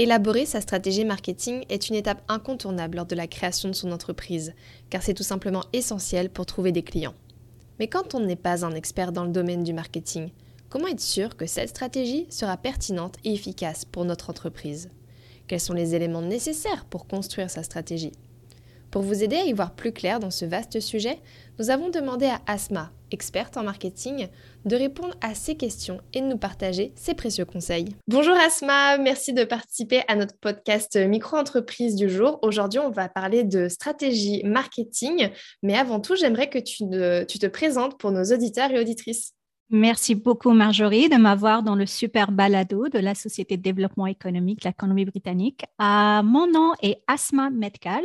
Élaborer sa stratégie marketing est une étape incontournable lors de la création de son entreprise, car c'est tout simplement essentiel pour trouver des clients. Mais quand on n'est pas un expert dans le domaine du marketing, comment être sûr que cette stratégie sera pertinente et efficace pour notre entreprise? Quels sont les éléments nécessaires pour construire sa stratégie? Pour vous aider à y voir plus clair dans ce vaste sujet, nous avons demandé à Asma, experte en marketing, de répondre à ces questions et de nous partager ses précieux conseils. Bonjour Asma, merci de participer à notre podcast Micro-entreprise du jour. Aujourd'hui, on va parler de stratégie marketing, mais avant tout, j'aimerais que tu, tu te présentes pour nos auditeurs et auditrices. Merci beaucoup, Marjorie, de m'avoir dans le super balado de la Société de développement économique colombie britannique. Mon nom est Asma Metkal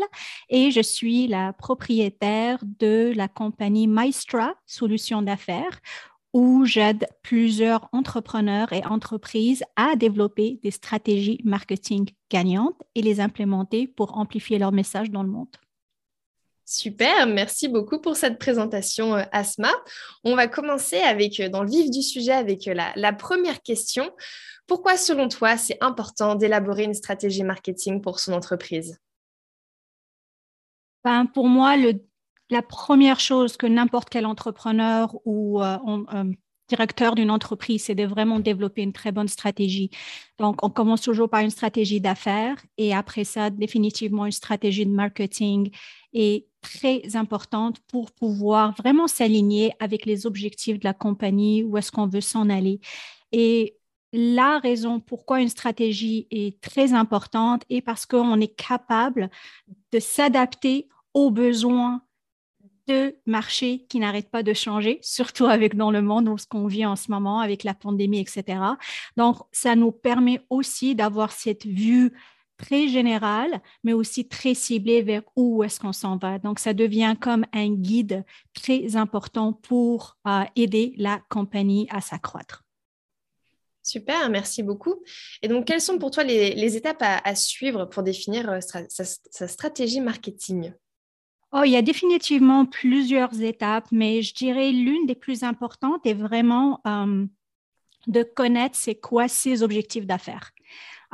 et je suis la propriétaire de la compagnie Maestra Solutions d'affaires où j'aide plusieurs entrepreneurs et entreprises à développer des stratégies marketing gagnantes et les implémenter pour amplifier leur message dans le monde. Super, merci beaucoup pour cette présentation, euh, Asma. On va commencer avec, euh, dans le vif du sujet avec euh, la, première question. Pourquoi, selon toi, c'est important d'élaborer une stratégie marketing pour son entreprise? Ben, Pour moi, la première chose que n'importe quel entrepreneur ou directeur d'une entreprise, c'est de vraiment développer une très bonne stratégie. Donc, on commence toujours par une stratégie d'affaires et après ça, définitivement une stratégie de marketing est très importante pour pouvoir vraiment s'aligner avec les objectifs de la compagnie, où est-ce qu'on veut s'en aller. Et la raison pourquoi une stratégie est très importante est parce qu'on est capable de s'adapter aux besoins de marché qui n'arrêtent pas de changer, surtout avec dans le monde où ce qu'on vit en ce moment avec la pandémie, etc. Donc, ça nous permet aussi d'avoir cette vue très générale, mais aussi très ciblée vers où est-ce qu'on s'en va. Donc, ça devient comme un guide très important pour euh, aider la compagnie à s'accroître. Super, merci beaucoup. Et donc, quelles sont pour toi les, étapes à, suivre pour définir euh, sa, stratégie marketing? Oh, il y a définitivement plusieurs étapes, mais je dirais l'une des plus importantes est vraiment euh, de connaître c'est quoi ses objectifs d'affaires.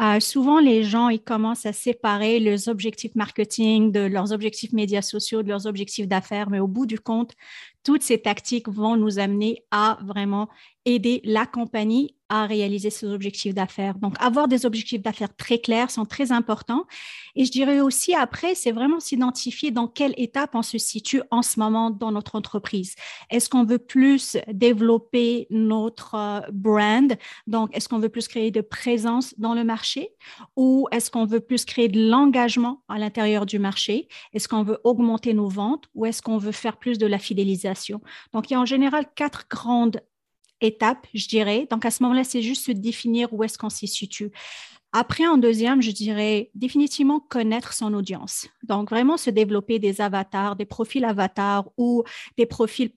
Euh, souvent, les gens, ils commencent à séparer leurs objectifs marketing de leurs objectifs médias sociaux, de leurs objectifs d'affaires, mais au bout du compte, toutes ces tactiques vont nous amener à vraiment aider la compagnie à réaliser ses objectifs d'affaires. Donc, avoir des objectifs d'affaires très clairs sont très importants. Et je dirais aussi après, c'est vraiment s'identifier dans quelle étape on se situe en ce moment dans notre entreprise. Est-ce qu'on veut plus développer notre euh, brand? Donc, est-ce qu'on veut plus créer de présence dans le marché? Ou est-ce qu'on veut plus créer de l'engagement à l'intérieur du marché? Est-ce qu'on veut augmenter nos ventes? Ou est-ce qu'on veut faire plus de la fidélisation? Donc, il y a en général quatre grandes étape, je dirais. Donc, à ce moment-là, c'est juste se définir où est-ce qu'on s'y situe. Après, en deuxième, je dirais définitivement connaître son audience. Donc, vraiment se développer des avatars, des profils avatars ou des profils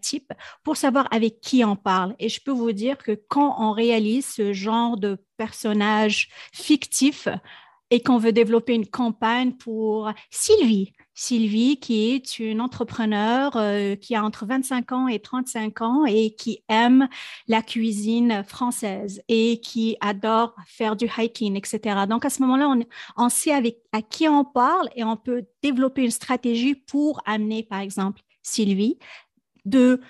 type pour savoir avec qui on parle. Et je peux vous dire que quand on réalise ce genre de personnage fictif et qu'on veut développer une campagne pour Sylvie, Sylvie, qui est une entrepreneure euh, qui a entre 25 ans et 35 ans et qui aime la cuisine française et qui adore faire du hiking, etc. Donc, à ce moment-là, on, on sait avec, à qui on parle et on peut développer une stratégie pour amener, par exemple, Sylvie de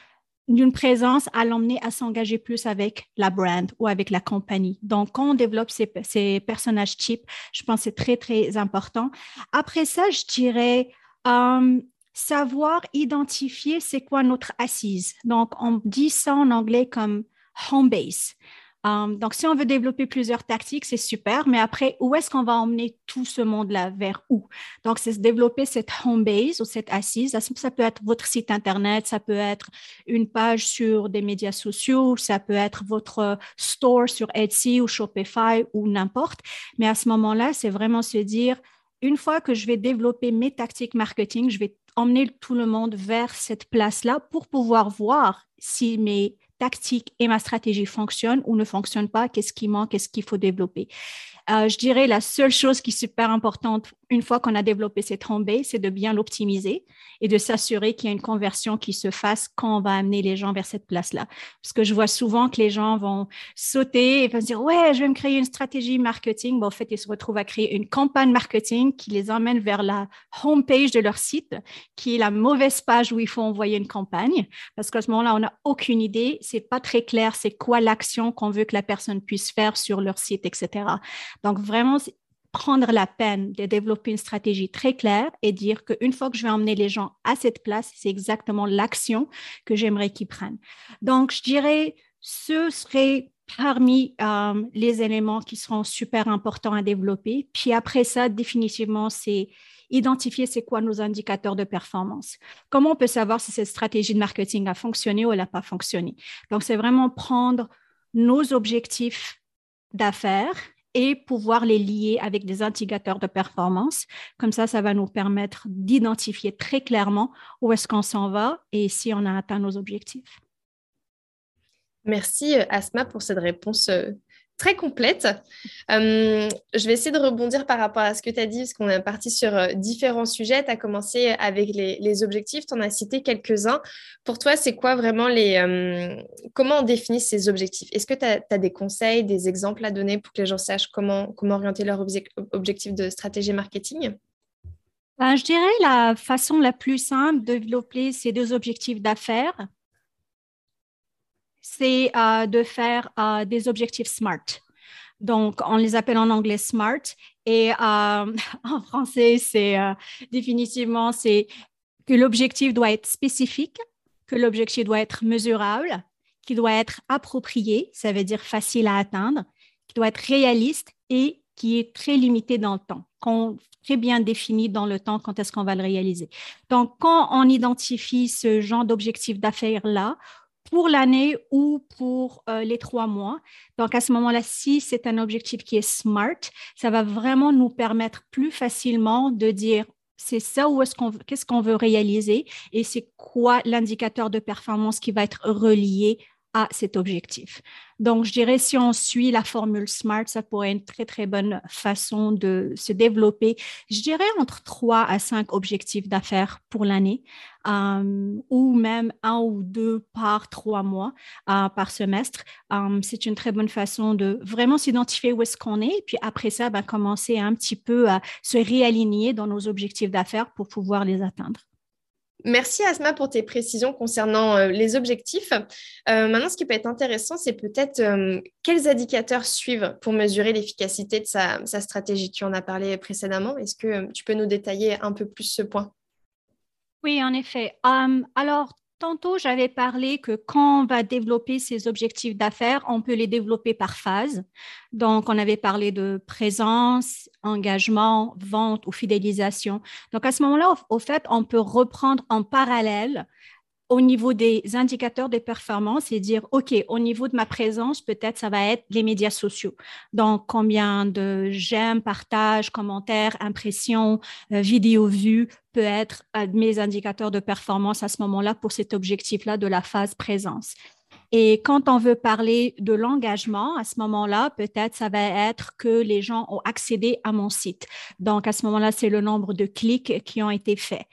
d'une présence à l'emmener à s'engager plus avec la brand ou avec la compagnie. Donc, quand on développe ces, personnages types, je pense que c'est très, très important. Après ça, je dirais euh, savoir identifier c'est quoi notre assise. Donc, on dit ça en anglais comme home base. Um, donc, si on veut développer plusieurs tactiques, c'est super, mais après, où est-ce qu'on va emmener tout ce monde-là? Vers où? Donc, c'est développer cette home base ou cette assise. Ça peut être votre site Internet, ça peut être une page sur des médias sociaux, ça peut être votre store sur Etsy ou Shopify ou n'importe. Mais à ce moment-là, c'est vraiment se dire, une fois que je vais développer mes tactiques marketing, je vais emmener tout le monde vers cette place-là pour pouvoir voir si mes tactiques et ma stratégie fonctionnent ou ne fonctionnent pas, qu'est-ce qui manque, qu'est-ce qu'il faut développer? Euh, je dirais la seule chose qui est super importante une fois qu'on a développé cette home c'est de bien l'optimiser et de s'assurer qu'il y a une conversion qui se fasse quand on va amener les gens vers cette place-là. Parce que je vois souvent que les gens vont sauter et vont se dire, ouais, je vais me créer une stratégie marketing. Bon, en fait, ils se retrouvent à créer une campagne marketing qui les emmène vers la homepage de leur site, qui est la mauvaise page où il faut envoyer une campagne. Parce qu'à ce moment-là, on n'a aucune idée. C'est pas très clair. C'est quoi l'action qu'on veut que la personne puisse faire sur leur site, etc. Donc, vraiment, prendre la peine de développer une stratégie très claire et dire qu'une fois que je vais emmener les gens à cette place, c'est exactement l'action que j'aimerais qu'ils prennent. Donc, je dirais, ce serait parmi euh, les éléments qui seront super importants à développer. Puis après ça, définitivement, c'est identifier c'est quoi nos indicateurs de performance. Comment on peut savoir si cette stratégie de marketing a fonctionné ou elle n'a pas fonctionné? Donc, c'est vraiment prendre nos objectifs d'affaires et pouvoir les lier avec des indicateurs de performance. Comme ça, ça va nous permettre d'identifier très clairement où est-ce qu'on s'en va et si on a atteint nos objectifs. Merci Asma pour cette réponse euh, très complète. Euh, je vais essayer de rebondir par rapport à ce que tu as dit, parce qu'on est parti sur euh, différents sujets. Tu as commencé avec les, objectifs, tu en as cité quelques-uns. Pour toi, c'est quoi vraiment les... Euh, comment on définit ces objectifs? Est-ce que tu as, des conseils, des exemples à donner pour que les gens sachent comment, comment orienter leurs objectifs de stratégie marketing? Ben, je dirais la façon la plus simple de développer ces deux objectifs d'affaires, c'est euh, de faire euh, des objectifs SMART. Donc, on les appelle en anglais SMART. Et euh, en français, c'est définitivement, c'est que l'objectif doit être spécifique, que l'objectif doit être mesurable, qu'il doit être approprié, ça veut dire facile à atteindre, qu'il doit être réaliste et qui est très limité dans le temps, qu'on très bien défini dans le temps quand est-ce qu'on va le réaliser. Donc, quand on identifie ce genre d'objectif d'affaires-là, pour l'année ou pour euh, les trois mois. Donc, à ce moment-là, si c'est un objectif qui est SMART, ça va vraiment nous permettre plus facilement de dire c'est ça ou est-ce qu'on qu'est-ce qu'on veut réaliser et c'est quoi l'indicateur de performance qui va être relié à cet objectif. Donc, je dirais, si on suit la formule SMART, ça pourrait être une très, très bonne façon de se développer. Je dirais entre trois à cinq objectifs d'affaires pour l'année, euh, ou même un ou deux par trois mois euh, par semestre. Euh, c'est une très bonne façon de vraiment s'identifier où est-ce qu'on est, puis après ça, ben, commencer un petit peu à se réaligner dans nos objectifs d'affaires pour pouvoir les atteindre. Merci Asma pour tes précisions concernant euh, les objectifs. Euh, maintenant, ce qui peut être intéressant, c'est peut-être euh, quels indicateurs suivent pour mesurer l'efficacité de sa, sa, stratégie. Tu en as parlé précédemment. Est-ce que tu peux nous détailler un peu plus ce point? Oui, en effet. alors, Tantôt, j'avais parlé que quand on va développer ces objectifs d'affaires, on peut les développer par phase. Donc, on avait parlé de présence, engagement, vente ou fidélisation. Donc, à ce moment-là, au, fait, on peut reprendre en parallèle au niveau des indicateurs de performance et dire, OK, au niveau de ma présence, peut-être ça va être les médias sociaux. Donc, combien de j'aime, partages, commentaires, impressions, euh, vidéos vues peut être euh, mes indicateurs de performance à ce moment-là pour cet objectif-là de la phase présence. Et quand on veut parler de l'engagement, à ce moment-là, peut-être ça va être que les gens ont accédé à mon site. Donc, à ce moment-là, c'est le nombre de clics qui ont été faits.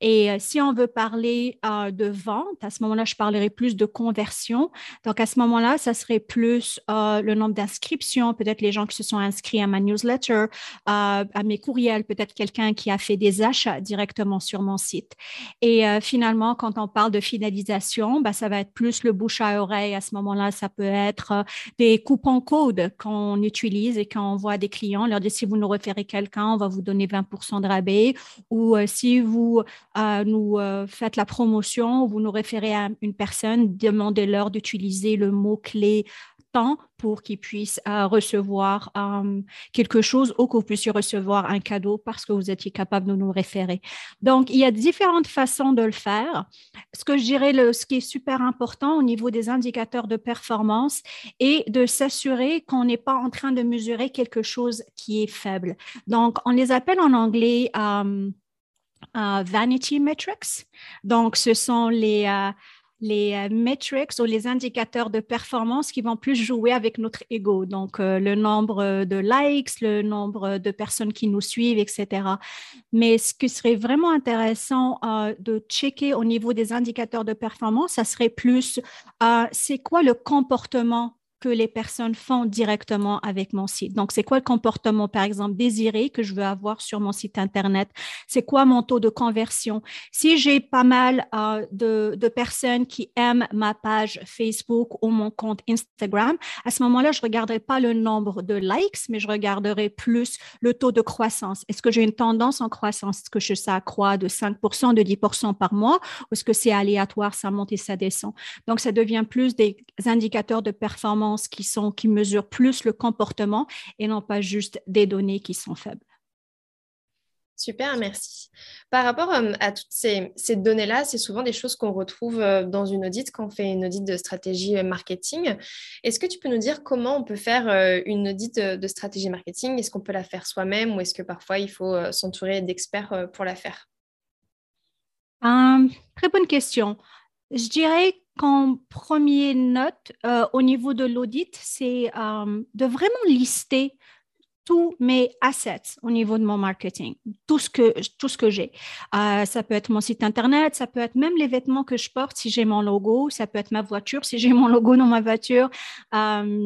Et euh, si on veut parler euh, de vente, à ce moment-là, je parlerai plus de conversion. Donc, à ce moment-là, ça serait plus euh, le nombre d'inscriptions, peut-être les gens qui se sont inscrits à ma newsletter, à mes courriels, peut-être quelqu'un qui a fait des achats directement sur mon site. Et finalement, quand on parle de finalisation, bah, ça va être plus le bouche à oreille. À ce moment-là, ça peut être des coupons codes qu'on utilise et qu'on envoie à des clients, leur dire si vous nous référez quelqu'un, on va vous donner 20% de rabais. Ou si vous nous euh, faites la promotion, vous nous référez à une personne, demandez-leur d'utiliser le mot-clé temps pour qu'ils puissent euh, recevoir euh, quelque chose ou que vous puissiez recevoir un cadeau parce que vous étiez capable de nous référer. Donc, il y a différentes façons de le faire. Ce que je dirais, ce qui est super important au niveau des indicateurs de performance est de s'assurer qu'on n'est pas en train de mesurer quelque chose qui est faible. Donc, on les appelle en anglais vanity metrics. Donc, ce sont les les euh, metrics ou les indicateurs de performance qui vont plus jouer avec notre ego. Donc, euh, le nombre de likes, le nombre de personnes qui nous suivent, etc. Mais ce qui serait vraiment intéressant euh, de checker au niveau des indicateurs de performance, ça serait plus, c'est quoi le comportement que les personnes font directement avec mon site. Donc, c'est quoi le comportement, par exemple, désiré que je veux avoir sur mon site Internet? C'est quoi mon taux de conversion? Si j'ai pas mal euh, de, de, personnes qui aiment ma page Facebook ou mon compte Instagram, à ce moment-là, je ne regarderai pas le nombre de likes, mais je regarderai plus le taux de croissance. Est-ce que j'ai une tendance en croissance? Est-ce que ça croît de 5% de 10% par mois? Ou est-ce que c'est aléatoire, ça monte et ça descend? Donc, ça devient plus des indicateurs de performance qui, sont, qui mesurent plus le comportement et non pas juste des données qui sont faibles. Super, merci. Par rapport euh, à toutes ces, données-là, c'est souvent des choses qu'on retrouve euh, dans une audite quand on fait une audite de stratégie euh, marketing. Est-ce que tu peux nous dire comment on peut faire une audite de stratégie marketing? Est-ce qu'on peut la faire soi-même ou est-ce que parfois il faut s'entourer d'experts pour la faire? Très bonne question. Je dirais qu'en première note euh, au niveau de l'audit, c'est euh, de vraiment lister tous mes assets au niveau de mon marketing, tout ce que, tout ce que j'ai. Euh, ça peut être mon site Internet, ça peut être même les vêtements que je porte si j'ai mon logo, ça peut être ma voiture si j'ai mon logo dans ma voiture,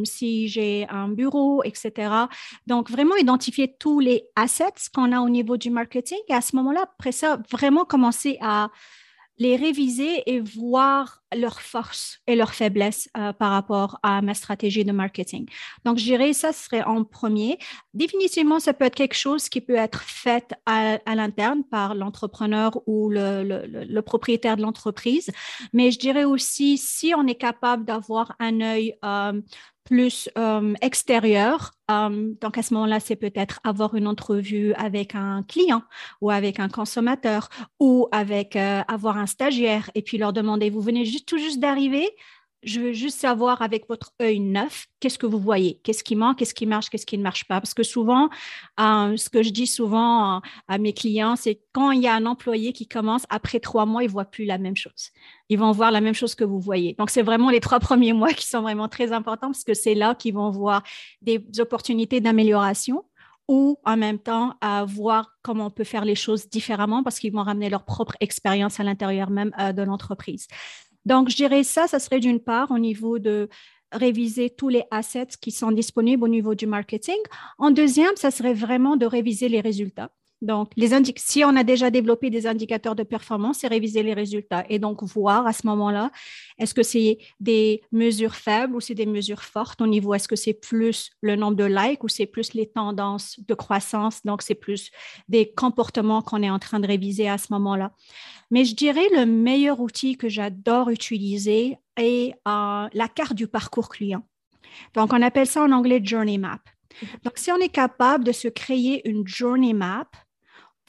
si j'ai un bureau, etc. Donc, vraiment identifier tous les assets qu'on a au niveau du marketing et à ce moment-là, après ça, vraiment commencer à les réviser et voir leurs forces et leurs faiblesses euh, par rapport à ma stratégie de marketing. Donc, je dirais ça serait en premier. Définitivement, ça peut être quelque chose qui peut être fait à, l'interne par l'entrepreneur ou le, propriétaire de l'entreprise. Mais je dirais aussi, si on est capable d'avoir un œil euh, plus euh, extérieur. Euh, donc, à ce moment-là, c'est peut-être avoir une entrevue avec un client ou avec un consommateur ou avec euh, avoir un stagiaire et puis leur demander, vous venez juste, tout juste d'arriver, je veux juste savoir avec votre œil neuf, qu'est-ce que vous voyez, qu'est-ce qui manque, qu'est-ce qui marche, qu'est-ce qui ne marche pas? Parce que souvent, euh, ce que je dis souvent à mes clients, c'est quand il y a un employé qui commence, après trois mois, il ne voit plus la même chose. Ils vont voir la même chose que vous voyez. Donc, c'est vraiment les trois premiers mois qui sont vraiment très importants parce que c'est là qu'ils vont voir des opportunités d'amélioration ou en même temps voir comment on peut faire les choses différemment parce qu'ils vont ramener leur propre expérience à l'intérieur même euh, de l'entreprise. Donc, je dirais ça, ça serait d'une part au niveau de réviser tous les assets qui sont disponibles au niveau du marketing. En deuxième, ça serait vraiment de réviser les résultats. Donc, les si on a déjà développé des indicateurs de performance, c'est réviser les résultats et donc voir à ce moment-là, est-ce que c'est des mesures faibles ou c'est des mesures fortes au niveau, est-ce que c'est plus le nombre de likes ou c'est plus les tendances de croissance, donc c'est plus des comportements qu'on est en train de réviser à ce moment-là. Mais je dirais le meilleur outil que j'adore utiliser est euh, la carte du parcours client. Donc, on appelle ça en anglais Journey Map. Donc, si on est capable de se créer une Journey Map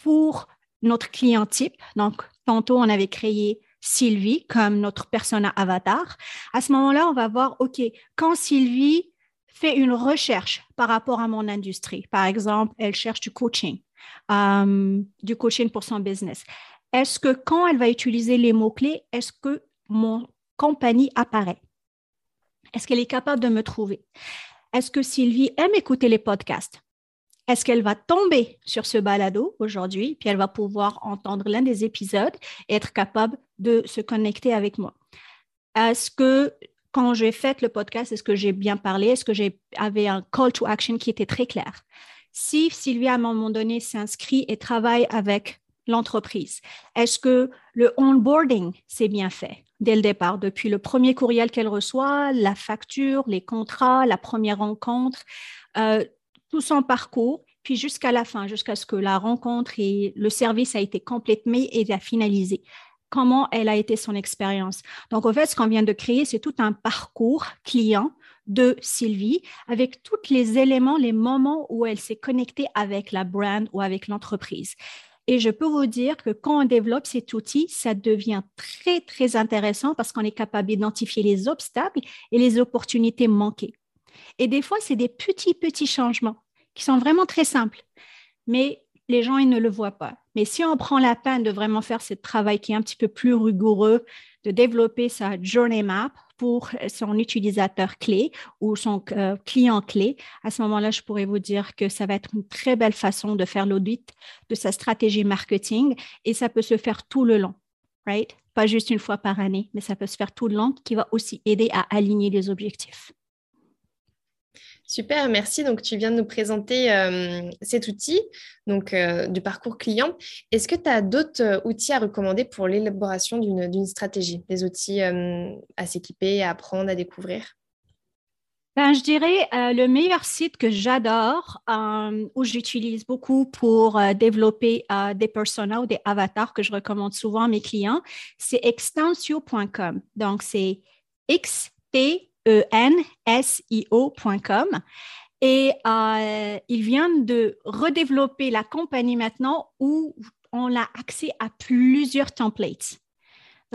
pour notre client type, donc tantôt on avait créé Sylvie comme notre persona avatar, à ce moment-là, on va voir, OK, quand Sylvie fait une recherche par rapport à mon industrie, par exemple, elle cherche du coaching, euh, du coaching pour son business. Est-ce que quand elle va utiliser les mots-clés, est-ce que mon compagnie apparaît? Est-ce qu'elle est capable de me trouver? Est-ce que Sylvie aime écouter les podcasts? Est-ce qu'elle va tomber sur ce balado aujourd'hui, puis elle va pouvoir entendre l'un des épisodes et être capable de se connecter avec moi? Est-ce que quand j'ai fait le podcast, est-ce que j'ai bien parlé? Est-ce que j'avais un call to action qui était très clair? Si Sylvie, à un moment donné, s'inscrit et travaille avec l'entreprise, est-ce que le onboarding s'est bien fait? dès le départ, depuis le premier courriel qu'elle reçoit, la facture, les contrats, la première rencontre, euh, tout son parcours, puis jusqu'à la fin, jusqu'à ce que la rencontre et le service a été complété et a finalisé. Comment elle a été son expérience? Donc, en fait, ce qu'on vient de créer, c'est tout un parcours client de Sylvie avec tous les éléments, les moments où elle s'est connectée avec la brand ou avec l'entreprise. Et je peux vous dire que quand on développe cet outil, ça devient très, très intéressant parce qu'on est capable d'identifier les obstacles et les opportunités manquées. Et des fois, c'est des petits, petits changements qui sont vraiment très simples. Mais les gens, ils ne le voient pas. Mais si on prend la peine de vraiment faire ce travail qui est un petit peu plus rigoureux, de développer sa journey map pour son utilisateur clé ou son euh, client clé, à ce moment-là, je pourrais vous dire que ça va être une très belle façon de faire l'audit de sa stratégie marketing et ça peut se faire tout le long, right? Pas juste une fois par année, mais ça peut se faire tout le long qui va aussi aider à aligner les objectifs. Super, merci. Donc, tu viens de nous présenter euh, cet outil donc, euh, du parcours client. Est-ce que tu as d'autres euh, outils à recommander pour l'élaboration d'une stratégie? Des outils à s'équiper, à apprendre, à découvrir? Ben, je dirais le meilleur site que j'adore, où j'utilise beaucoup pour développer des personas ou des avatars que je recommande souvent à mes clients, c'est extensio.com. Donc, c'est X T E-N-S-I-O.com. Et euh, ils viennent de redévelopper la compagnie maintenant où on a accès à plusieurs templates.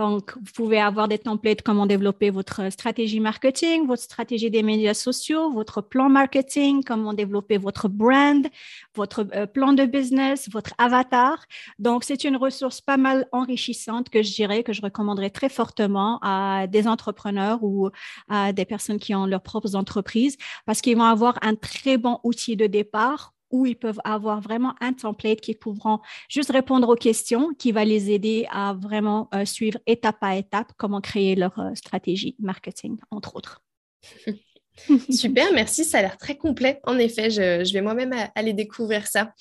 Donc, vous pouvez avoir des templates comment développer votre stratégie marketing, votre stratégie des médias sociaux, votre plan marketing, comment développer votre brand, votre euh, plan de business, votre avatar. Donc, c'est une ressource pas mal enrichissante que je dirais que je recommanderais très fortement à des entrepreneurs ou à des personnes qui ont leurs propres entreprises parce qu'ils vont avoir un très bon outil de départ où ils peuvent avoir vraiment un template qui pourront juste répondre aux questions, qui va les aider à vraiment euh, suivre étape à étape comment créer leur euh, stratégie marketing, entre autres. Super, merci. Ça a l'air très complet. En effet, je, vais moi-même aller découvrir ça.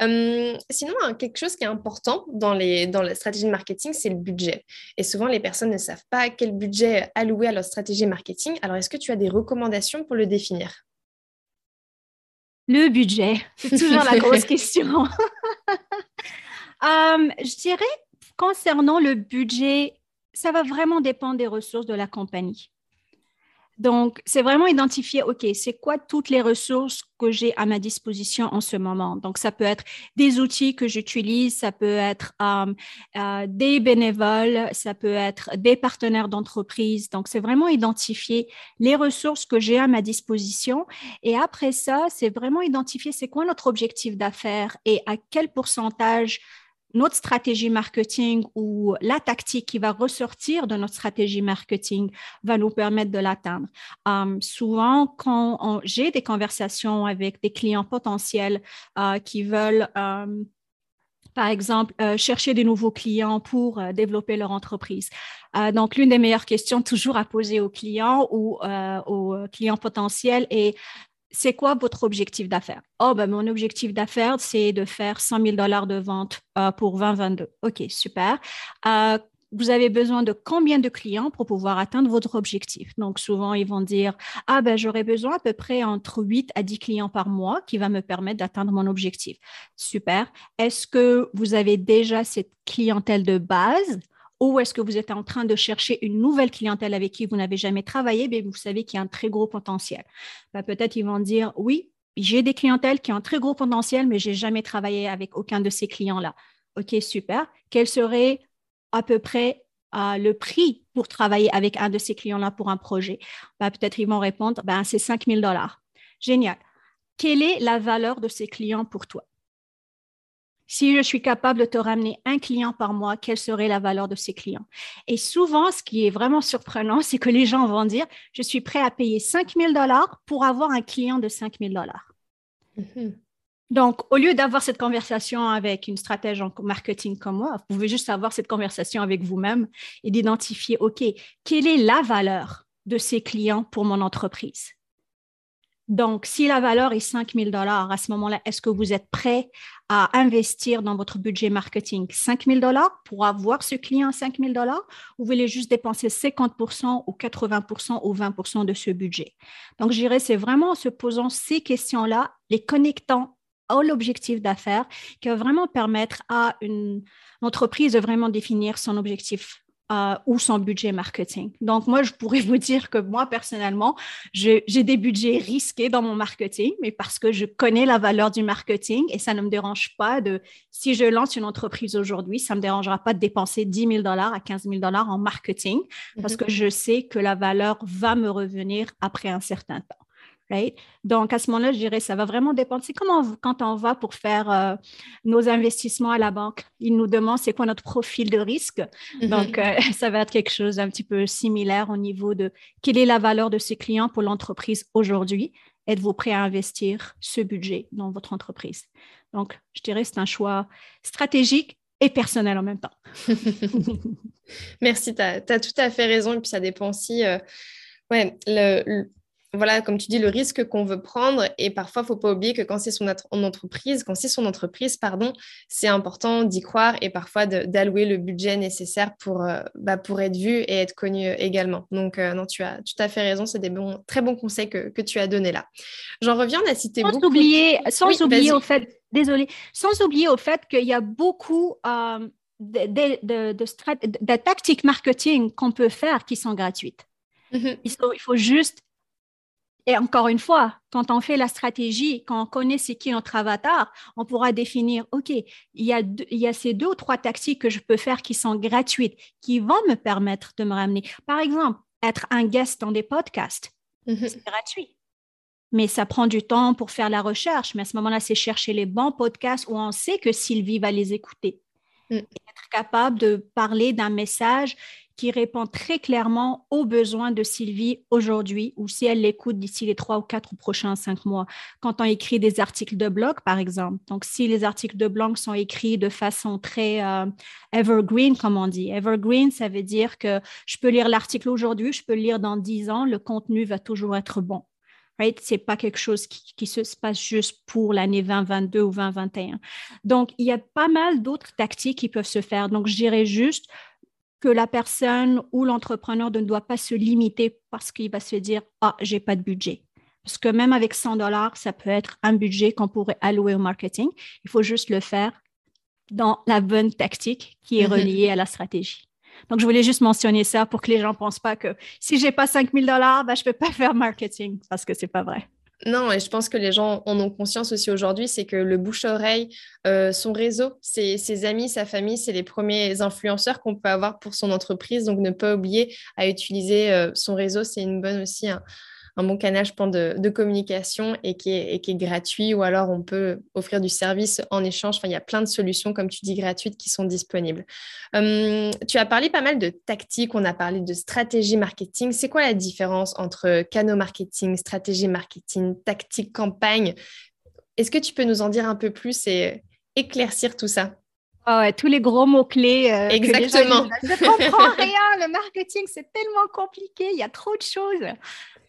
Hum, sinon, hein, quelque chose qui est important dans, les, dans la stratégie de marketing, c'est le budget. Et souvent, les personnes ne savent pas quel budget allouer à leur stratégie marketing. Alors, est-ce que tu as des recommandations pour le définir? Le budget, c'est toujours la grosse question. Euh, je dirais, concernant le budget, ça va vraiment dépendre des ressources de la compagnie. Donc, c'est vraiment identifier, OK, c'est quoi toutes les ressources que j'ai à ma disposition en ce moment? Donc, ça peut être des outils que j'utilise, ça peut être euh, euh, des bénévoles, ça peut être des partenaires d'entreprise. Donc, c'est vraiment identifier les ressources que j'ai à ma disposition. Et après ça, c'est vraiment identifier c'est quoi notre objectif d'affaires et à quel pourcentage notre stratégie marketing ou la tactique qui va ressortir de notre stratégie marketing va nous permettre de l'atteindre. Um, souvent, quand j'ai des conversations avec des clients potentiels uh, qui veulent um, par exemple, euh, chercher des nouveaux clients pour euh, développer leur entreprise. Euh, donc, l'une des meilleures questions toujours à poser aux clients ou aux clients potentiels est c'est quoi votre objectif d'affaires? Oh, ben, mon objectif d'affaires, c'est de faire 100 000 dollars de vente euh, pour 2022. OK, super. Euh, vous avez besoin de combien de clients pour pouvoir atteindre votre objectif? Donc, souvent, ils vont dire, ah, ben, j'aurai besoin à peu près entre 8 à 10 clients par mois qui va me permettre d'atteindre mon objectif. Super. Est-ce que vous avez déjà cette clientèle de base? Ou est-ce que vous êtes en train de chercher une nouvelle clientèle avec qui vous n'avez jamais travaillé, mais vous savez qu'il y a un très gros potentiel. Ben, peut-être ils vont dire, oui, j'ai des clientèles qui ont un très gros potentiel, mais j'ai jamais travaillé avec aucun de ces clients-là. OK, super. Quel serait à peu près euh, le prix pour travailler avec un de ces clients-là pour un projet? Ben, peut-être ils vont répondre, ben, c'est 5 000 dollars. Génial. Quelle est la valeur de ces clients pour toi? Si je suis capable de te ramener un client par mois, quelle serait la valeur de ces clients? Et souvent, ce qui est vraiment surprenant, c'est que les gens vont dire, je suis prêt à payer 5 000 dollars pour avoir un client de 5 000 dollars. Mm-hmm. Donc, au lieu d'avoir cette conversation avec une stratège en marketing comme moi, vous pouvez juste avoir cette conversation avec vous-même et d'identifier, OK, quelle est la valeur de ces clients pour mon entreprise? Donc, si la valeur est 5 000 dollars, à ce moment-là, est-ce que vous êtes prêt à investir dans votre budget marketing 5 000 dollars pour avoir ce client 5 000 dollars ou vous voulez juste dépenser 50% ou 80% ou 20% de ce budget? Donc, je dirais, c'est vraiment en se posant ces questions-là, les connectant à l'objectif d'affaires qui va vraiment permettre à une entreprise de vraiment définir son objectif euh, ou son budget marketing. Donc, moi, je pourrais vous dire que moi, personnellement, j'ai des budgets risqués dans mon marketing, mais parce que je connais la valeur du marketing et ça ne me dérange pas de, si je lance une entreprise aujourd'hui, ça ne me dérangera pas de dépenser 10 000 dollars à 15 000 dollars en marketing parce mhm. que je sais que la valeur va me revenir après un certain temps. Donc, à ce moment-là, je dirais, ça va vraiment dépendre. C'est comme quand on va pour faire euh, nos investissements à la banque. Ils nous demandent c'est quoi notre profil de risque. Mm-hmm. Donc, euh, ça va être quelque chose d'un petit peu similaire au niveau de quelle est la valeur de ces clients pour l'entreprise aujourd'hui. Êtes-vous prêt à investir ce budget dans votre entreprise? Donc, je dirais c'est un choix stratégique et personnel en même temps. Merci, tu as, tout à fait raison. Et puis, ça dépend aussi. Euh, ouais, le, voilà, comme tu dis, le risque qu'on veut prendre. Et parfois, il ne faut pas oublier que quand c'est son entreprise, quand c'est son entreprise, pardon, c'est important d'y croire et parfois d'allouer le budget nécessaire pour, euh, bah, pour être vu et être connu également. Donc, euh, non, tu as tout à fait raison. C'est des bons, très bons conseils que, tu as donnés là. J'en reviens, on a cité sans Oublier, sans oublier au fait, désolé, sans oublier au fait qu'il y a beaucoup euh, de, de, tactiques marketing qu'on peut faire qui sont gratuites. Mm-hmm. il faut juste et encore une fois, quand on fait la stratégie, quand on connaît c'est qui notre avatar, on pourra définir, OK, il y, a il y a ces deux ou trois tactiques que je peux faire qui sont gratuites, qui vont me permettre de me ramener. Par exemple, être un guest dans des podcasts, mm-hmm. c'est gratuit. Mais ça prend du temps pour faire la recherche. Mais à ce moment-là, c'est chercher les bons podcasts où on sait que Sylvie va les écouter. Mm. Être capable de parler d'un message qui répond très clairement aux besoins de Sylvie aujourd'hui ou si elle l'écoute d'ici les trois ou quatre prochains cinq mois. Quand on écrit des articles de blog, par exemple. Donc, si les articles de blog sont écrits de façon très euh, evergreen, comme on dit. Evergreen, ça veut dire que je peux lire l'article aujourd'hui, je peux le lire dans dix ans, le contenu va toujours être bon. Right? Ce n'est pas quelque chose qui, qui, se passe juste pour l'année 2022 ou 2021. Donc, il y a pas mal d'autres tactiques qui peuvent se faire. Donc, je dirais juste, que la personne ou l'entrepreneur ne doit pas se limiter parce qu'il va se dire Ah, j'ai pas de budget. Parce que même avec 100 dollars, ça peut être un budget qu'on pourrait allouer au marketing. Il faut juste le faire dans la bonne tactique qui est mhm. reliée à la stratégie. Donc, je voulais juste mentionner ça pour que les gens ne pensent pas que si j'ai pas 5 000 dollars, ben, je peux pas faire marketing parce que c'est pas vrai. Non, et je pense que les gens en ont conscience aussi aujourd'hui, c'est que le bouche-oreille, euh, son réseau, ses, amis, sa famille, c'est les premiers influenceurs qu'on peut avoir pour son entreprise. Donc, ne pas oublier à utiliser euh, son réseau, c'est une bonne aussi, un bon canal, je pense, de, communication et qui, est, qui, est, gratuit ou alors on peut offrir du service en échange. Enfin, il y a plein de solutions, comme tu dis, gratuites qui sont disponibles. Hum, tu as parlé pas mal de tactiques, on a parlé de stratégie marketing. C'est quoi la différence entre canaux marketing, stratégie marketing, tactique, campagne? Est-ce que tu peux nous en dire un peu plus et éclaircir tout ça? Oh ouais, tous les gros mots-clés. Euh, Exactement. je ne comprends rien. Le marketing, c'est tellement compliqué. Il y a trop de choses.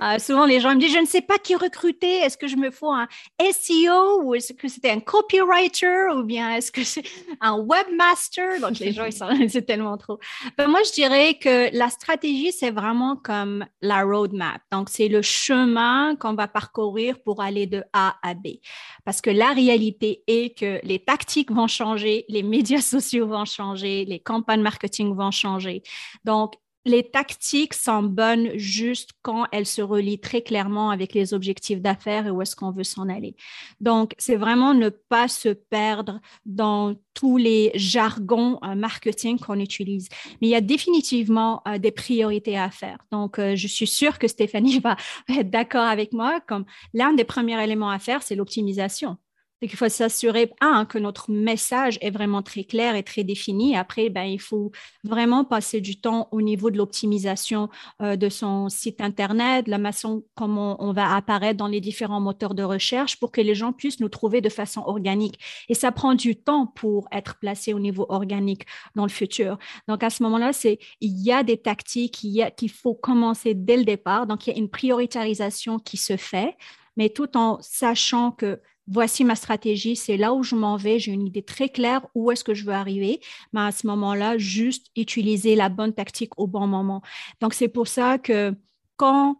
Euh, souvent, les gens me disent, je ne sais pas qui recruter. Est-ce que je me faut un SEO ou est-ce que c'était un copywriter ou bien est-ce que c'est un webmaster? Donc, les gens, ils sont, c'est tellement trop. Ben, moi, je dirais que la stratégie, c'est vraiment comme la roadmap. Donc, c'est le chemin qu'on va parcourir pour aller de A à B. Parce que la réalité est que les tactiques vont changer, les médias sociaux vont changer, les campagnes marketing vont changer. Donc, les tactiques sont bonnes juste quand elles se relient très clairement avec les objectifs d'affaires et où est-ce qu'on veut s'en aller. Donc, c'est vraiment ne pas se perdre dans tous les jargons euh, marketing qu'on utilise. Mais il y a définitivement euh, des priorités à faire. Donc, euh, je suis sûre que Stéphanie va être d'accord avec moi. Comme l'un des premiers éléments à faire, c'est l'optimisation. Donc, il faut s'assurer, un, que notre message est vraiment très clair et très défini. Après, ben, il faut vraiment passer du temps au niveau de l'optimisation euh, de son site Internet, la façon comment on, va apparaître dans les différents moteurs de recherche pour que les gens puissent nous trouver de façon organique. Et ça prend du temps pour être placé au niveau organique dans le futur. Donc, à ce moment-là, il y a des tactiques qu'il faut commencer dès le départ. Donc, il y a une prioritarisation qui se fait mais tout en sachant que voici ma stratégie, c'est là où je m'en vais, j'ai une idée très claire où est-ce que je veux arriver, mais à ce moment-là, juste utiliser la bonne tactique au bon moment. Donc, c'est pour ça que quand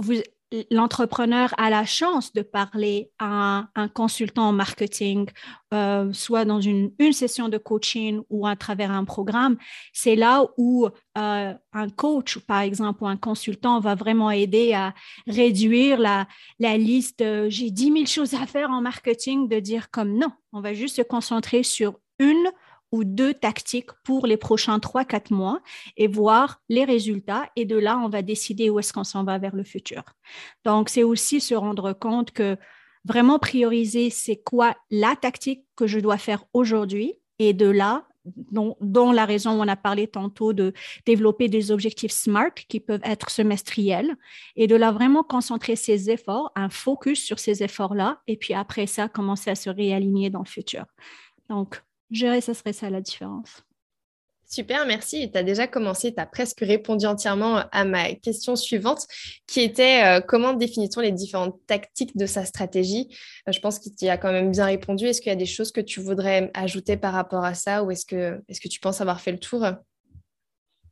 vous, l'entrepreneur a la chance de parler à un, consultant en marketing, euh, soit dans une, session de coaching ou à travers un programme, c'est là où euh, un coach, par exemple, ou un consultant va vraiment aider à réduire la, la liste. J'ai 10 000 choses à faire en marketing, de dire comme non, on va juste se concentrer sur une deux tactiques pour les prochains trois, quatre mois et voir les résultats. Et de là, on va décider où est-ce qu'on s'en va vers le futur. Donc, c'est aussi se rendre compte que vraiment prioriser, c'est quoi la tactique que je dois faire aujourd'hui. Et de là, dont, la raison on a parlé tantôt de développer des objectifs SMART qui peuvent être semestriels et de là vraiment concentrer ses efforts, un focus sur ces efforts-là et puis après ça, commencer à se réaligner dans le futur. Donc, gérer, ça serait ça la différence. Super, merci. Tu as déjà commencé, tu as presque répondu entièrement à ma question suivante, qui était euh, comment définit-on les différentes tactiques de sa stratégie? Euh, Je pense qu'il y a quand même bien répondu. Est-ce qu'il y a des choses que tu voudrais ajouter par rapport à ça ou est-ce que, est que tu penses avoir fait le tour?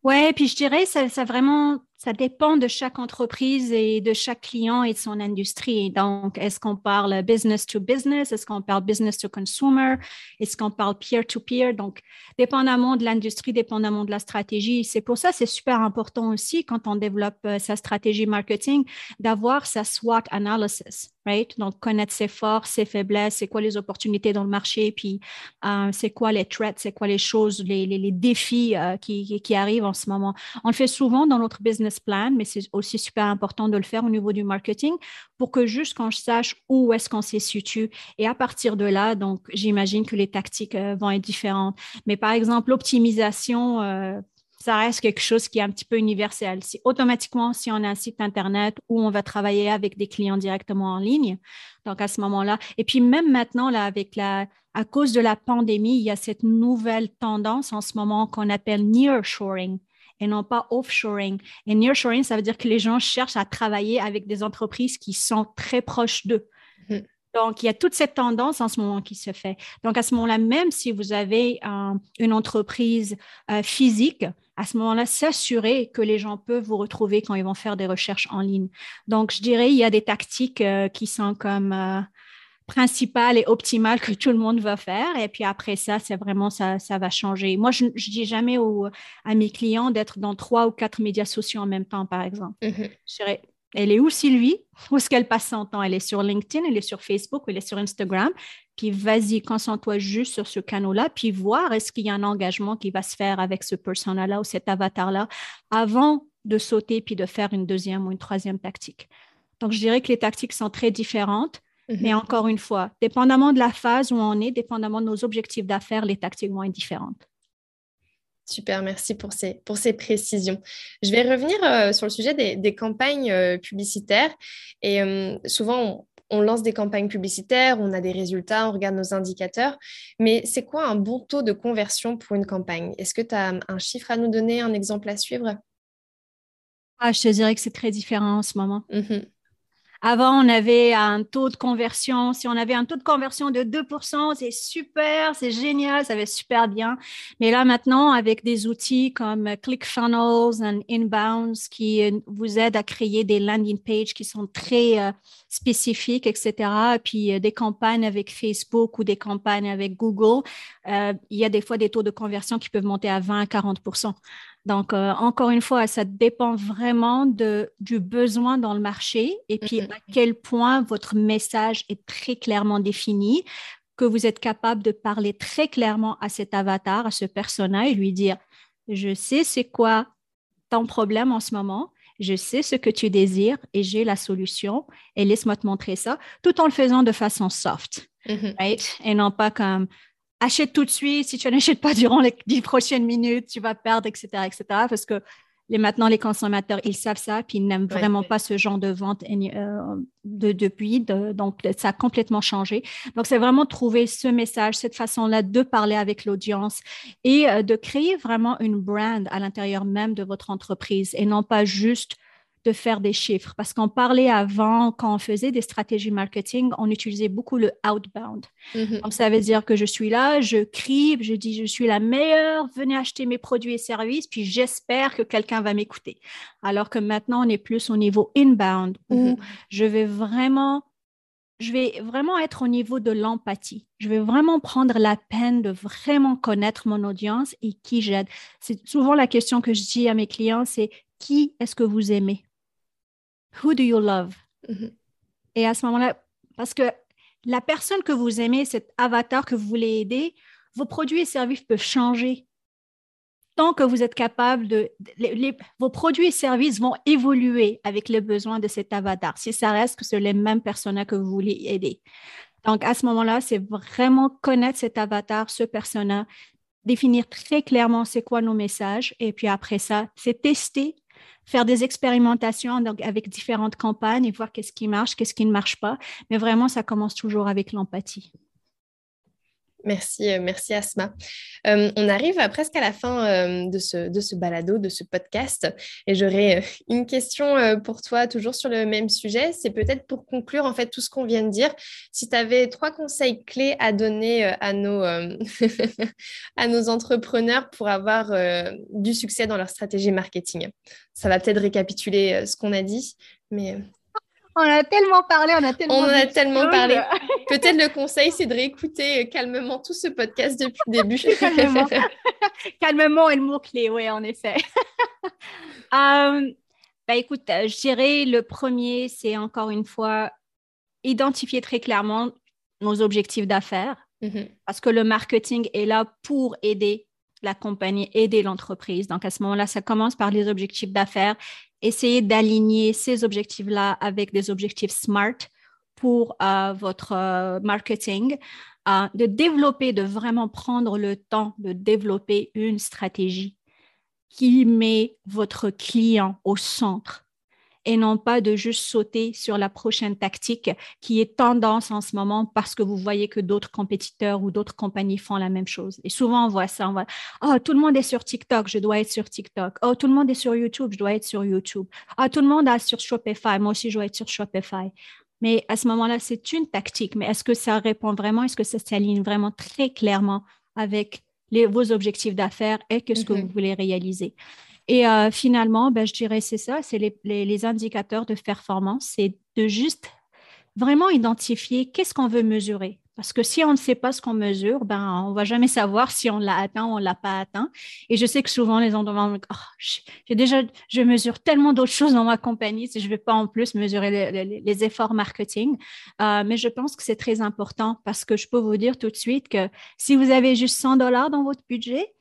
Ouais, puis je dirais, ça, ça vraiment ça dépend de chaque entreprise et de chaque client et de son industrie. Donc, est-ce qu'on parle business to business? Est-ce qu'on parle business to consumer? Est-ce qu'on parle peer to peer? Donc, dépendamment de l'industrie, dépendamment de la stratégie. C'est pour ça, c'est super important aussi quand on développe euh, sa stratégie marketing d'avoir sa SWOT analysis, right? Donc, connaître ses forces, ses faiblesses, c'est quoi les opportunités dans le marché, puis euh, c'est quoi les threats, c'est quoi les choses, les, défis euh, qui arrivent en ce moment. On le fait souvent dans notre business plan, mais c'est aussi super important de le faire au niveau du marketing pour que juste quand je sache où est-ce qu'on se situe et à partir de là, donc j'imagine que les tactiques euh, vont être différentes. Mais par exemple, l'optimisation, euh, ça reste quelque chose qui est un petit peu universel. Si automatiquement, si on a un site Internet où on va travailler avec des clients directement en ligne, donc à ce moment-là, et puis même maintenant, là, avec la, à cause de la pandémie, il y a cette nouvelle tendance en ce moment qu'on appelle nearshoring et non pas offshoring. Et nearshoring, ça veut dire que les gens cherchent à travailler avec des entreprises qui sont très proches d'eux. Mm-hmm. Donc, il y a toute cette tendance en ce moment qui se fait. Donc, à ce moment-là, même si vous avez une entreprise euh, physique, à ce moment-là, s'assurer que les gens peuvent vous retrouver quand ils vont faire des recherches en ligne. Donc, je dirais, il y a des tactiques euh, qui sont comme euh, principal et optimal que tout le monde va faire. Et puis après ça, c'est vraiment ça, ça va changer. Moi, je, ne dis jamais à mes clients d'être dans trois ou quatre médias sociaux en même temps, par exemple. Mm-hmm. Je dirais, elle est où Sylvie? Où est-ce qu'elle passe son temps? Elle est sur LinkedIn, elle est sur Facebook, elle est sur Instagram. Puis vas-y, concentre-toi juste sur ce canal-là, puis voir est-ce qu'il y a un engagement qui va se faire avec ce persona-là ou cet avatar-là avant de sauter puis de faire une deuxième ou une troisième tactique. Donc, je dirais que les tactiques sont très différentes. Mais mhm. encore une fois, dépendamment de la phase où on est, dépendamment de nos objectifs d'affaires, les tactiques vont être différentes. Super, merci pour ces, pour ces précisions. Je vais revenir euh, sur le sujet des, campagnes euh, publicitaires. Et euh, souvent, on, lance des campagnes publicitaires, on a des résultats, on regarde nos indicateurs. Mais c'est quoi un bon taux de conversion pour une campagne? Est-ce que tu as un chiffre à nous donner, un exemple à suivre? Ah, Je te dirais que c'est très différent en ce moment. Mhm. Avant, on avait un taux de conversion. Si on avait un taux de conversion de 2%, c'est super, c'est génial, ça va super bien. Mais là, maintenant, avec des outils comme ClickFunnels et Inbounds qui vous aident à créer des landing pages qui sont très euh, spécifiques, etc., puis euh, des campagnes avec Facebook ou des campagnes avec Google, euh, il y a des fois des taux de conversion qui peuvent monter à 20 à 40% donc, euh, encore une fois, ça dépend vraiment du besoin dans le marché et puis à quel point votre message est très clairement défini, que vous êtes capable de parler très clairement à cet avatar, à ce personnage et lui dire, je sais c'est quoi ton problème en ce moment, je sais ce que tu désires et j'ai la solution et laisse-moi te montrer ça, tout en le faisant de façon soft, right? Et non pas comme achète tout de suite. Si tu n'achètes pas durant les dix prochaines minutes, tu vas perdre, etc., etc. Parce que les, maintenant, les consommateurs, ils savent ça, puis ils n'aiment vraiment pas ce genre de vente euh, de, depuis. donc, ça a complètement changé. Donc, c'est vraiment trouver ce message, cette façon-là de parler avec l'audience et euh, de créer vraiment une brand à l'intérieur même de votre entreprise et non pas juste de faire des chiffres parce qu'on parlait avant, quand on faisait des stratégies marketing, on utilisait beaucoup le outbound. Mhm. Donc, ça veut dire que je suis là, je crie, je dis je suis la meilleure, venez acheter mes produits et services, puis j'espère que quelqu'un va m'écouter. Alors que maintenant, on est plus au niveau inbound où mhm. je vais vraiment je vais vraiment être au niveau de l'empathie. Je vais vraiment prendre la peine de vraiment connaître mon audience et qui j'aide. C'est souvent la question que je dis à mes clients, c'est qui est-ce que vous aimez? Who do you love? Mm-hmm. Et à ce moment-là, parce que la personne que vous aimez, cet avatar que vous voulez aider, vos produits et services peuvent changer. Tant que vous êtes capable de... vos produits et services vont évoluer avec les besoins de cet avatar, si ça reste que c'est les mêmes personnes que vous voulez aider. Donc, à ce moment-là, c'est vraiment connaître cet avatar, ce persona, définir très clairement c'est quoi nos messages. Et puis après ça, c'est tester faire des expérimentations avec différentes campagnes et voir qu'est-ce qui marche, qu'est-ce qui ne marche pas. Mais vraiment, ça commence toujours avec l'empathie. Merci, euh, merci Asma. Euh, on arrive presque à la fin euh, de, ce, de balado, de ce podcast, et j'aurais une question pour toi, toujours sur le même sujet. C'est peut-être pour conclure en fait tout ce qu'on vient de dire. Si tu avais trois conseils clés à donner à nos, à nos entrepreneurs pour avoir du succès dans leur stratégie marketing, ça va peut-être récapituler ce qu'on a dit, mais on a tellement parlé, on a tellement. On a tellement parlé. Peut-être le conseil, c'est de réécouter euh, calmement tout ce podcast depuis le début. calmement. calmement est le mot-clé, oui, en effet. Euh, bah, écoute, euh, je dirais le premier, c'est encore une fois identifier très clairement nos objectifs d'affaires. Mm-hmm. Parce que le marketing est là pour aider la compagnie, aider l'entreprise. Donc, à ce moment-là, ça commence par les objectifs d'affaires essayez d'aligner ces objectifs-là avec des objectifs SMART pour euh, votre euh, marketing, euh, de développer, de vraiment prendre le temps de développer une stratégie qui met votre client au centre et non pas de juste sauter sur la prochaine tactique qui est tendance en ce moment parce que vous voyez que d'autres compétiteurs ou d'autres compagnies font la même chose. Et souvent, on voit ça. On voit, oh, tout le monde est sur TikTok, je dois être sur TikTok. Oh, tout le monde est sur YouTube, je dois être sur YouTube. Ah, tout le monde est sur Shopify, moi aussi, je dois être sur Shopify. Mais à ce moment-là, c'est une tactique. Mais est-ce que ça répond vraiment? Est-ce que ça s'aligne vraiment très clairement avec les, vos objectifs d'affaires et qu'est-ce que mm-hmm. vous voulez réaliser? Et euh, finalement, ben, je dirais c'est ça, c'est les, indicateurs de performance, c'est de juste vraiment identifier qu'est-ce qu'on veut mesurer. Parce que si on ne sait pas ce qu'on mesure, ben, on va jamais savoir si on l'a atteint ou on ne l'a pas atteint. Et je sais que souvent, les gens demandent, oh, j'ai déjà, je mesure tellement d'autres choses dans ma compagnie, si je vais pas en plus mesurer les, efforts marketing. Euh, mais je pense que c'est très important parce que je peux vous dire tout de suite que si vous avez juste 100 dollars dans votre budget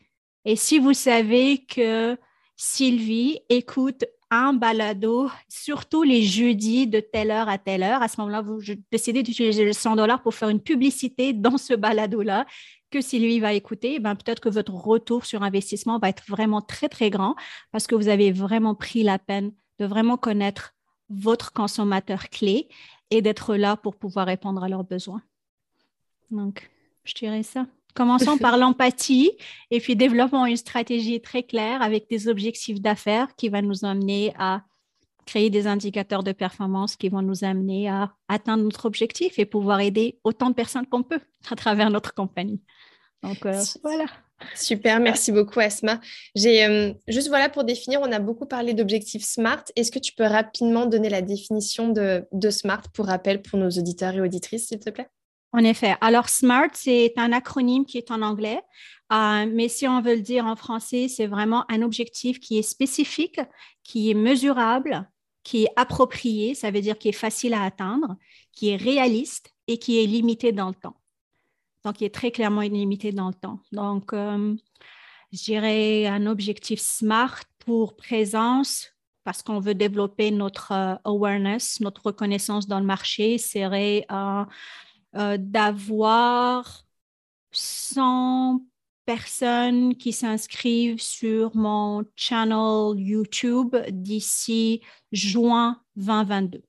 et si vous savez que Sylvie écoute un balado, surtout les jeudis de telle heure à telle heure. À ce moment-là, vous décidez d'utiliser les 100 dollars pour faire une publicité dans ce balado-là que Sylvie va écouter. Ben, peut-être que votre retour sur investissement va être vraiment très, très grand parce que vous avez vraiment pris la peine de vraiment connaître votre consommateur clé et d'être là pour pouvoir répondre à leurs besoins. Donc, je dirais ça. Commençons par l'empathie et puis développons une stratégie très claire avec des objectifs d'affaires qui va nous amener à créer des indicateurs de performance qui vont nous amener à atteindre notre objectif et pouvoir aider autant de personnes qu'on peut à travers notre compagnie. Donc euh, voilà. Super, merci beaucoup Asma. J'ai euh, juste voilà pour définir, on a beaucoup parlé d'objectifs SMART. Est-ce que tu peux rapidement donner la définition de, de SMART pour rappel pour nos auditeurs et auditrices, s'il te plaît? En effet. Alors, SMART, c'est un acronyme qui est en anglais, euh, mais si on veut le dire en français, c'est vraiment un objectif qui est spécifique, qui est mesurable, qui est approprié, ça veut dire qui est facile à atteindre, qui est réaliste et qui est limité dans le temps. Donc, il est très clairement limité dans le temps. Donc, euh, je dirais un objectif SMART pour présence, parce qu'on veut développer notre euh, awareness, notre reconnaissance dans le marché, serait euh, d'avoir 100 personnes qui s'inscrivent sur mon channel YouTube d'ici juin 2022.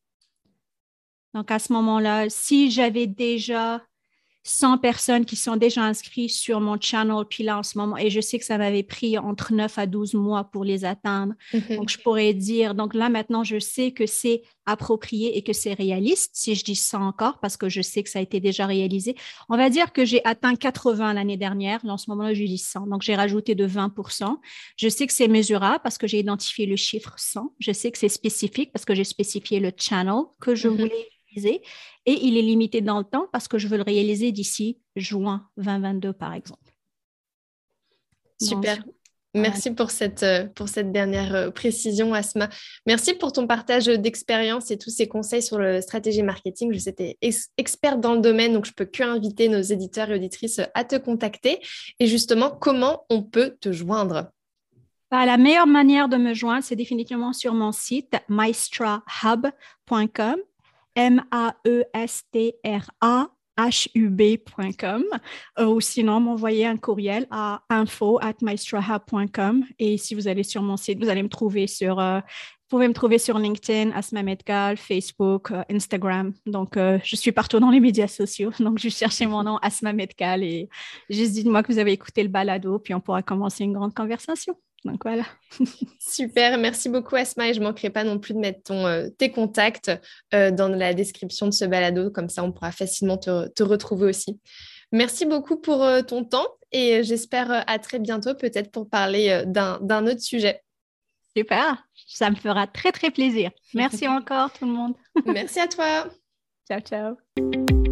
Donc à ce moment-là, si j'avais déjà 100 personnes qui sont déjà inscrites sur mon channel, puis là en ce moment, et je sais que ça m'avait pris entre 9 à 12 mois pour les atteindre. Mhm. Donc, je pourrais dire, donc là maintenant, je sais que c'est approprié et que c'est réaliste, si je dis ça encore, parce que je sais que ça a été déjà réalisé. On va dire que j'ai atteint 80 l'année dernière, là en ce moment-là, je dis 100, donc j'ai rajouté de 20% Je sais que c'est mesurable parce que j'ai identifié le chiffre 100. Je sais que c'est spécifique parce que j'ai spécifié le channel que je mhm. voulais et il est limité dans le temps parce que je veux le réaliser d'ici juin 2022, par exemple. Super. Merci pour cette, euh, pour cette dernière euh, précision, Asma. Merci pour ton partage d'expérience et tous ces conseils sur la stratégie marketing. Je sais que tu es experte dans le domaine, donc je peux que inviter nos éditeurs et auditrices à te contacter. Et justement, comment on peut te joindre? Bah, la meilleure manière de me joindre, c'est définitivement sur mon site maestrahub.com, M-A-E-S-T-R-A hub.com euh, ou sinon m'envoyer un courriel à info at et si vous allez sur mon site, vous allez me trouver sur, euh, vous LinkedIn, Asma Medgal, Facebook, euh, Instagram. Donc, je suis partout dans les médias sociaux. Donc, je cherchez mon nom, Asma Medgal et juste dites-moi que vous avez écouté le balado, puis on pourra commencer une grande conversation. Donc voilà. Super, merci beaucoup Asma et je ne manquerai pas non plus de mettre ton, euh, tes contacts euh, dans la description de ce balado, comme ça on pourra facilement te, retrouver aussi. Merci beaucoup pour euh, ton temps et j'espère à très bientôt peut-être pour parler d'un autre sujet. Super, ça me fera très très plaisir. Merci encore tout le monde. merci à toi. Ciao, ciao.